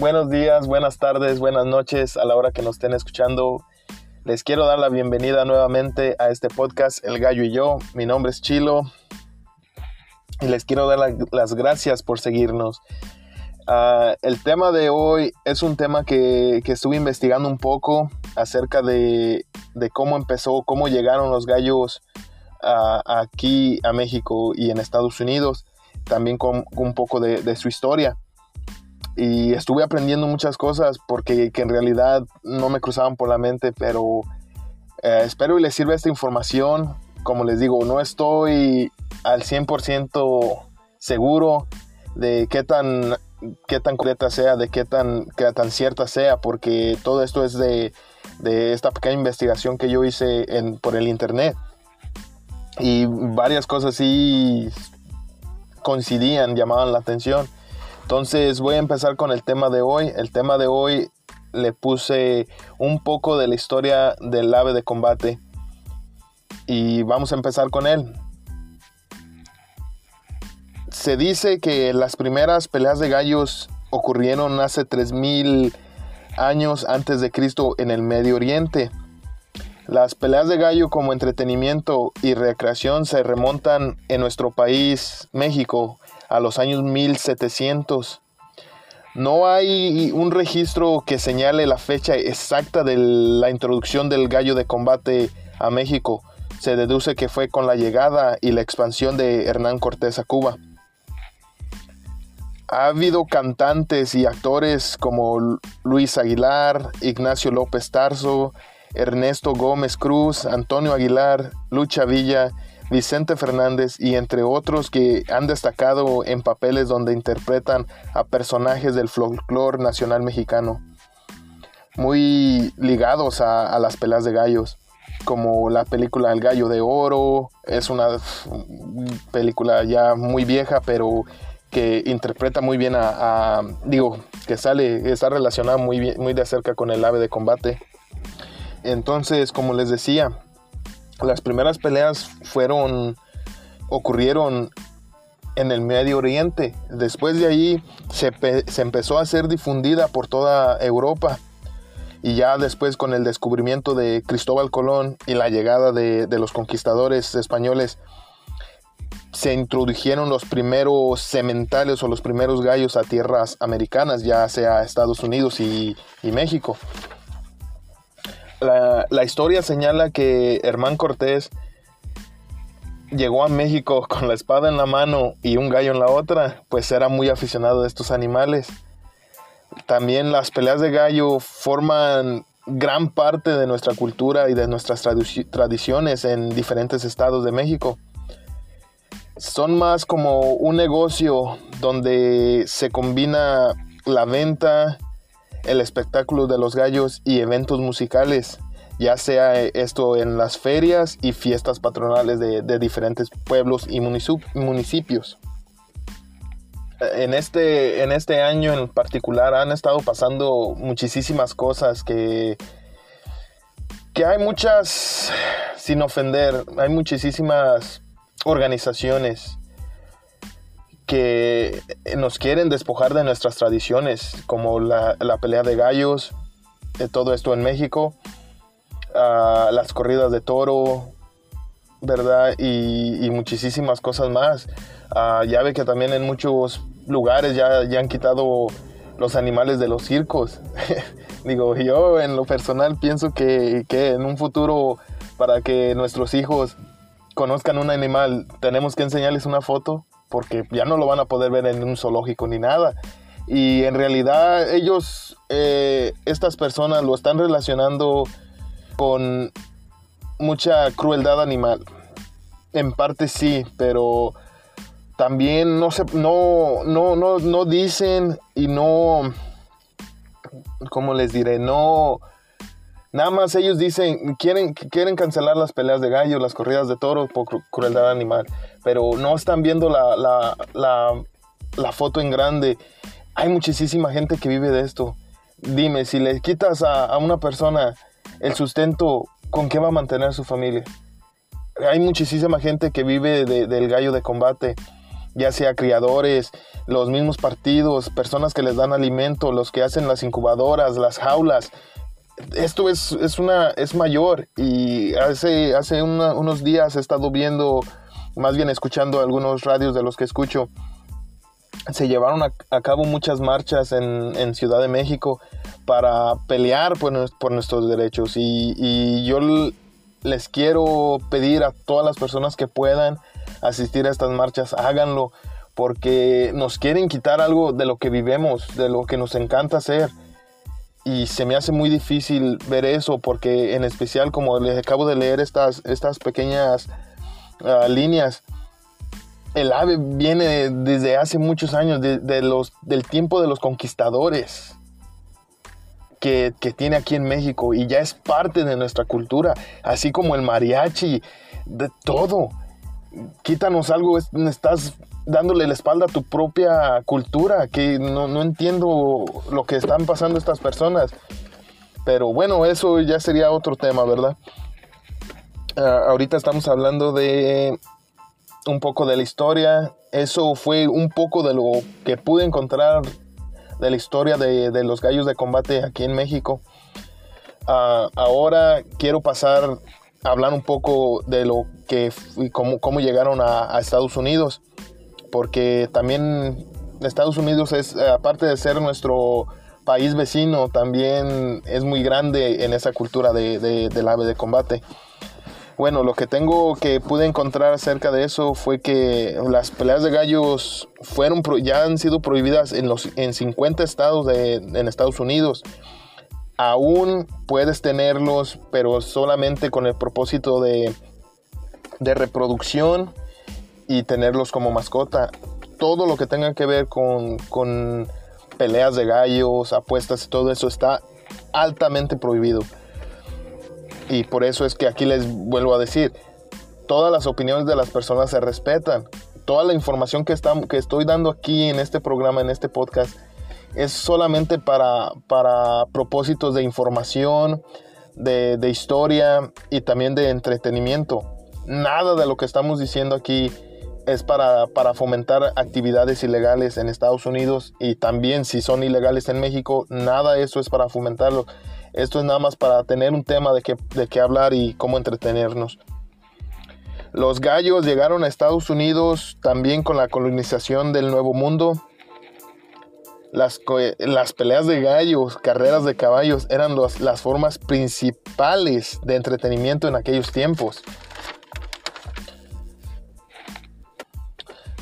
buenos días, buenas tardes, buenas noches a la hora que nos estén escuchando. Les quiero dar la bienvenida nuevamente a este podcast El Gallo y yo. Mi nombre es Chilo y les quiero dar las gracias por seguirnos. Ah, el tema de hoy es un tema que, estuve investigando un poco acerca de, cómo empezó, cómo llegaron los gallos aquí a México y en Estados Unidos, también con un poco de, su historia. Y estuve aprendiendo muchas cosas porque que en realidad no me cruzaban por la mente, pero eh, espero y les sirva esta información. Como les digo, no estoy al 100% seguro de qué tan qué tan correcta sea, de qué tan, qué tan cierta sea, porque todo esto es de, esta pequeña investigación que yo hice por el internet. Y varias cosas sí coincidían, llamaban la atención. Entonces voy a empezar con el tema de hoy. El tema de hoy le puse un poco de la historia del ave de combate. Y vamos a empezar con él se dice que las primeras peleas de gallos ocurrieron hace 3000 años antes de Cristo en el Medio Oriente. Las peleas de gallo como entretenimiento y recreación se remontan en nuestro país, México, a los años 1700. No hay un registro que señale la fecha exacta de la introducción del gallo de combate a México. Se deduce que fue con la llegada y la expansión de Hernán Cortés a Cuba ha habido cantantes y actores como Luis Aguilar, Ignacio López Tarso, Ernesto Gómez Cruz, Antonio Aguilar, Lucha Villa, Vicente Fernández y entre otros que han destacado en papeles donde interpretan a personajes del folclore nacional mexicano, muy ligados a, las pelas de gallos, como la película El Gallo de Oro, es una película ya muy vieja, pero que interpreta muy bien a, digo, que sale, está relacionada muy, de cerca con el ave de combate. Entonces, como les decía, las primeras peleas fueron, ocurrieron en el Medio Oriente. Después de ahí se, empezó a ser difundida por toda Europa. Y ya después con el descubrimiento de Cristóbal Colón y la llegada de, de los conquistadores españoles, se introdujeron los primeros sementales o los primeros gallos a tierras americanas, ya sea Estados Unidos y, México. La, historia señala que Hernán Cortés llegó a México con la espada en la mano y un gallo en la otra, pues era muy aficionado a estos animales. También las peleas de gallo forman gran parte de nuestra cultura y de nuestras tradiciones en diferentes estados de México son más como un negocio donde se combina la venta, el espectáculo de los gallos y eventos musicales, ya sea esto en las ferias y fiestas patronales de, diferentes pueblos y municipios. En este, en este año en particular han estado pasando muchísimas cosas que, que hay muchas, sin ofender, hay muchísimas organizaciones que nos quieren despojar de nuestras tradiciones, como la, pelea de gallos, de todo esto en México, las corridas de toro, ¿verdad? Y, muchísimas cosas más. ya ve que también en muchos lugares ya, ya han quitado los animales de los circos. Digo, yo en lo personal pienso que, que en un futuro para que nuestros hijos conozcan un animal, tenemos que enseñarles una foto porque ya no lo van a poder ver en un zoológico ni nada. Y en realidad ellos, eh, estas personas lo están relacionando con mucha crueldad animal. En parte sí, pero también no se, no, no, no, no dicen y no, ¿cómo les diré? No, Nada más ellos dicen, quieren, quieren cancelar las peleas de gallo, las corridas de toros por crueldad animal, pero no están viendo la, foto en grande. Hay muchísima gente que vive de esto. Dime, si le quitas a, una persona el sustento, ¿con qué va a mantener su familia? Hay muchísima gente que vive del gallo de combate ya sea criadores, los mismos partidos, personas que les dan alimento, los que hacen las incubadoras, las jaulas. Esto es, una, es mayor y hace, hace unos días he estado viendo, más bien escuchando algunos radios de los que escucho, se llevaron a, cabo muchas marchas en, Ciudad de México para pelear por, nuestros derechos y, y yo les quiero pedir a todas las personas que puedan asistir a estas marchas, háganlo, porque nos quieren quitar algo de lo que vivemos, de lo que nos encanta hacer. Y se me hace muy difícil ver eso, porque en especial como les acabo de leer estas, estas pequeñas ah, líneas, el ave viene desde hace muchos años, los, del tiempo de los conquistadores. Que, que, tiene aquí en México y ya es parte de nuestra cultura, así como el mariachi, de todo quítanos algo, estás dándole la espalda a tu propia cultura, que no, entiendo lo que están pasando estas personas. Pero bueno, eso ya sería otro tema, ¿verdad? Ah, ahorita estamos hablando de un poco de la historia. Eso fue un poco de lo que pude encontrar de la historia de, los gallos de combate aquí en México. Ah, ahora quiero pasar hablar un poco de lo que cómo, cómo llegaron a, Estados Unidos, porque también Estados Unidos es, eh, aparte de ser nuestro país vecino, también es muy grande en esa cultura de, del ave de combate. Bueno, lo que tengo que pude encontrar acerca de eso fue que las peleas de gallos fueron ya han sido prohibidas en los en 50 estados de, en Estados Unidos aún puedes tenerlos, pero solamente con el propósito de, reproducción y tenerlos como mascota. Todo lo que tenga que ver con, con peleas de gallos, apuestas y todo eso está altamente prohibido. Y por eso es que aquí les vuelvo a decir, todas las opiniones de las personas se respetan. Toda la información que, que estoy dando aquí en este programa, en este podcast, es solamente para, para propósitos de información, de, historia y también de entretenimiento. Nada de lo que estamos diciendo aquí es para, para, fomentar actividades ilegales en Estados Unidos y también si son ilegales en México, nada de eso es para fomentarlo. Esto es nada más para tener un tema de qué de qué hablar y cómo entretenernos. Los gallos llegaron a Estados Unidos también con la colonización del Nuevo Mundo las, las peleas de gallos, carreras de caballos eran las formas principales de entretenimiento en aquellos tiempos.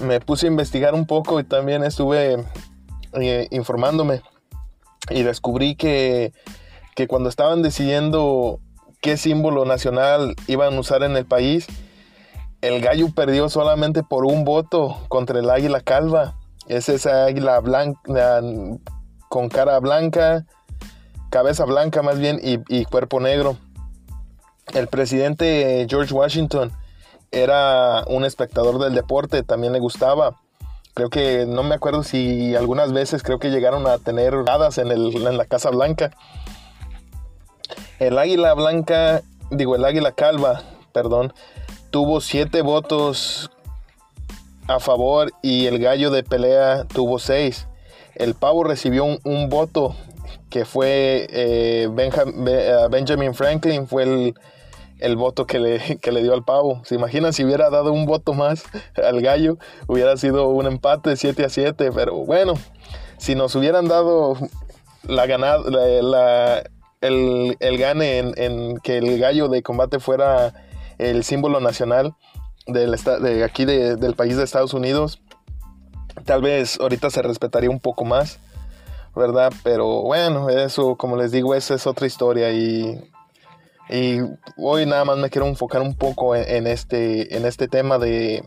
Me puse a investigar un poco y también estuve eh, informándome y descubrí que, que cuando estaban decidiendo qué símbolo nacional iban a usar en el país, el gallo perdió solamente por un voto contra el águila calva. Es esa águila blanca, con cara blanca, cabeza blanca más bien y, cuerpo negro. El presidente George Washington era un espectador del deporte, también le gustaba. Creo que no me acuerdo si algunas veces creo que llegaron a tener hadas en, en la Casa Blanca. El águila blanca, digo el águila calva, perdón, tuvo siete votos a favor y el gallo de pelea tuvo seis. El pavo recibió un, voto que fue eh, eh, Benjamin Franklin, fue el, voto que le, le, dio al pavo. ¿Se imaginan si hubiera dado un voto más al gallo? Hubiera sido un empate 7 a 7, pero bueno, si nos hubieran dado la ganada, el, gane en que el gallo de combate fuera el símbolo nacional, de aquí del país de Estados Unidos, tal vez ahorita se respetaría un poco más, ¿verdad? Pero bueno, eso, como les digo, esa es otra historia y, y hoy nada más me quiero enfocar un poco en, este, en este tema de,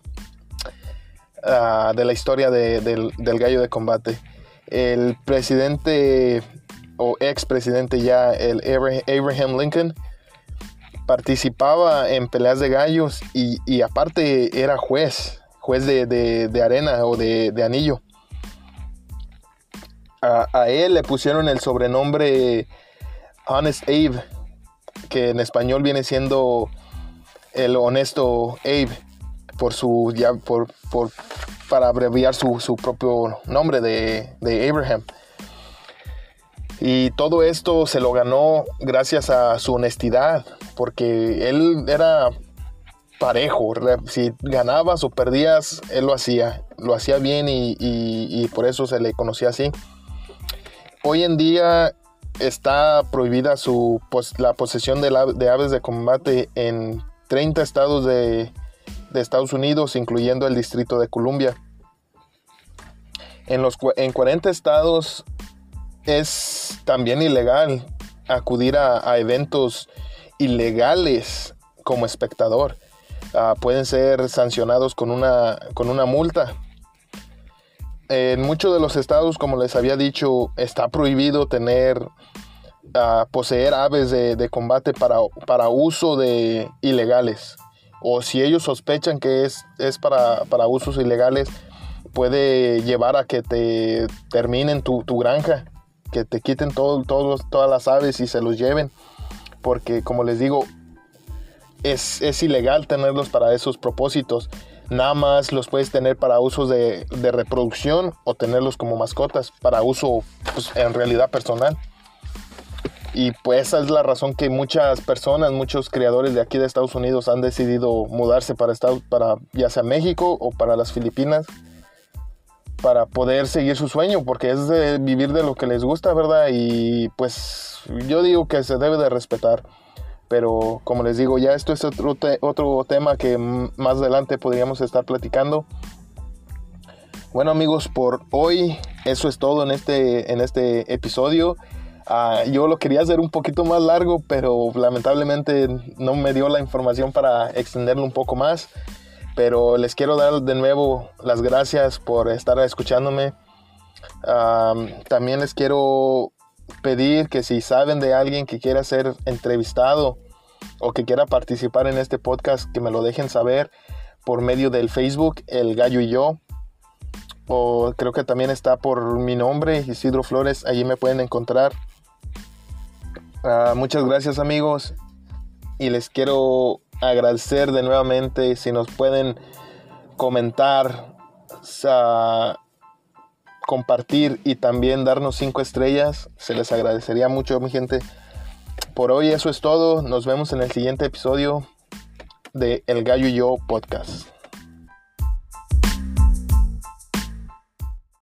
ah, de la historia del, del gallo de combate. El presidente o ex presidente ya, el Abraham Lincoln, participaba en peleas de gallos y, aparte era juez, juez de, arena o de, anillo. A, él le pusieron el sobrenombre Honest Abe, que en español viene siendo el honesto Abe, por su, ya, por, para abreviar su, su propio nombre de, de Abraham. Y todo esto se lo ganó gracias a su honestidad, porque él era parejo. Si ganabas o perdías, él lo hacía. Lo hacía bien y, por eso se le conocía así. Hoy en día está prohibida la posesión de, aves de combate en 30 estados de, de, Estados Unidos, incluyendo el Distrito de Columbia. En, los, en 40 estados es también ilegal acudir a, eventos ilegales como espectador. Ah, pueden ser sancionados con una, con una multa. En muchos de los estados, como les había dicho, está prohibido tener, uh, poseer aves de, combate para, para, uso de ilegales. O si ellos sospechan que es, es para, para, usos ilegales, puede llevar a que te terminen tu, tu granja que te quiten todo, todas las aves y se los lleven. Porque como les digo, es, ilegal tenerlos para esos propósitos. Nada más los puedes tener para usos de, reproducción o tenerlos como mascotas para uso pues, en realidad personal. Y pues esa es la razón que muchas personas, muchos creadores de aquí de Estados Unidos han decidido mudarse para, para ya sea México o para las Filipinas para poder seguir su sueño, porque es vivir de lo que les gusta, ¿verdad? Y pues yo digo que se debe de respetar. Pero como les digo, ya esto es otro, otro tema que más adelante podríamos estar platicando. Bueno amigos, por hoy eso es todo en este, en este episodio. Ah, yo lo quería hacer un poquito más largo, pero lamentablemente no me dio la información para extenderlo un poco más. Pero les quiero dar de nuevo las gracias por estar escuchándome. también les quiero pedir que si saben de alguien que quiera ser entrevistado o que quiera participar en este podcast, que me lo dejen saber por medio del Facebook, El Gallo y yo. O creo que también está por mi nombre, Isidro Flores, allí me pueden encontrar. Ah, muchas gracias amigos y les quiero agradecer de nuevamente si nos pueden comentar, compartir y también darnos cinco estrellas. Se les agradecería mucho, mi gente. Por hoy eso es todo. Nos vemos en el siguiente episodio de El Gallo y Yo Podcast.